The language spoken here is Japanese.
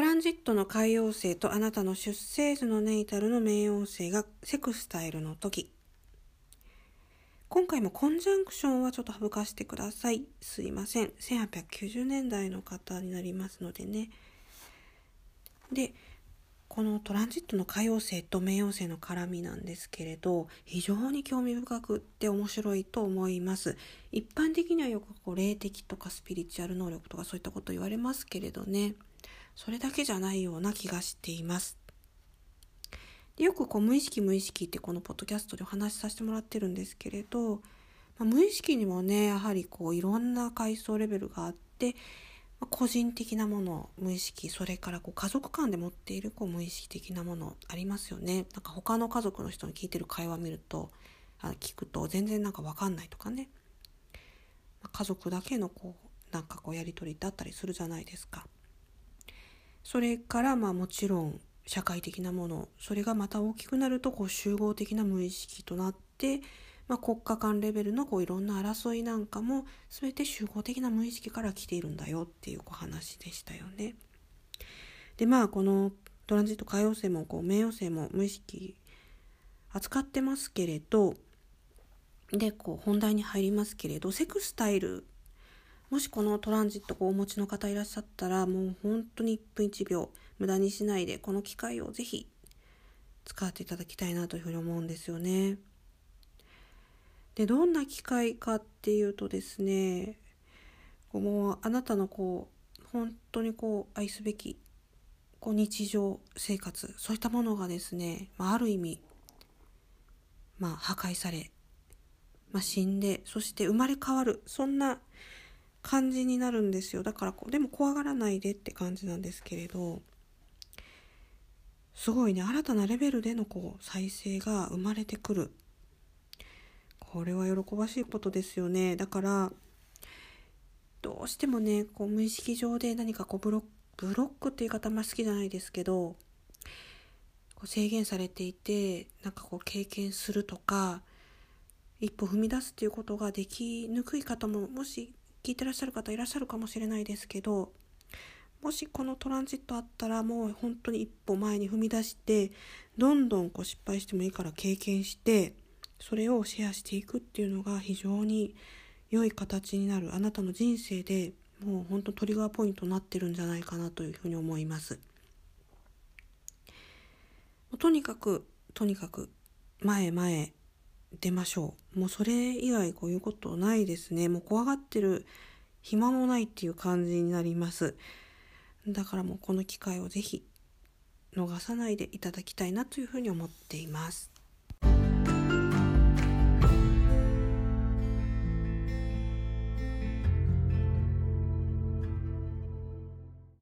トランジットの海洋星とあなたの出生図のネイタルの冥王星がセクスタイルの時。今回もコンジャンクションはちょっと省かしてください。すいません。1890年代の方になりますのでね。でこのトランジットの海洋星と冥王星の絡みなんですけれど非常に興味深くって面白いと思います。一般的にはよくこう霊的とかスピリチュアル能力とかそういったこと言われますけれどね。それだけじゃないような気がしています。よくこう無意識無意識ってこのポッドキャストでお話しさせてもらってるんですけれど、まあ、無意識にもねやはりこういろんな階層レベルがあってま個人的なもの無意識それからこう家族間で持っているこう無意識的なものありますよね。なんか他の家族の人に聞いてる会話を見るとあ聞くと全然なんか分かんないとかね。ま家族だけのこうなんかこうやり取りだったりするじゃないですか。それからまあもちろん社会的なものそれがまた大きくなるとこう集合的な無意識となってまあ、国家間レベルのこういろんな争いなんかも全て集合的な無意識から来ているんだよっていうこう話でしたよね。でまあこのトランジット海洋星もこう冥王星も無意識扱ってますけれどでこう本題に入りますけれどセクスタイルもしこのトランジットをお持ちの方いらっしゃったらもう本当に1分1秒無駄にしないでこの機会をぜひ使っていただきたいなというふうに思うんですよね。でどんな機会かっていうとですねもうあなたのこう本当にこう愛すべきこう日常生活そういったものがですね、まあ、ある意味、まあ、破壊され、まあ、死んでそして生まれ変わるそんな感じになるんですよ。だからでも怖がらないでって感じなんですけれどすごいね新たなレベルでのこう再生が生まれてくる。これは喜ばしいことですよね。だからどうしてもねこう無意識上で何かこうブロックブロックっていう言い方あんま好きじゃないですけどこう制限されていてなんかこう経験するとか一歩踏み出すっていうことができにくい方ももし聞いてらっしゃる方いらっしゃるかもしれないですけどもしこのトランジットあったらもう本当に一歩前に踏み出してどんどんこう失敗してもいいから経験してそれをシェアしていくっていうのが非常に良い形になるあなたの人生でもう本当トリガーポイントになってるんじゃないかなというふうに思います。とにかくとにかく前前出ましょう。もうそれ以外こういうことないですね。もう怖がってる暇もないっていう感じになります。だからもうこの機会をぜひ逃さないでいただきたいなというふうに思っています。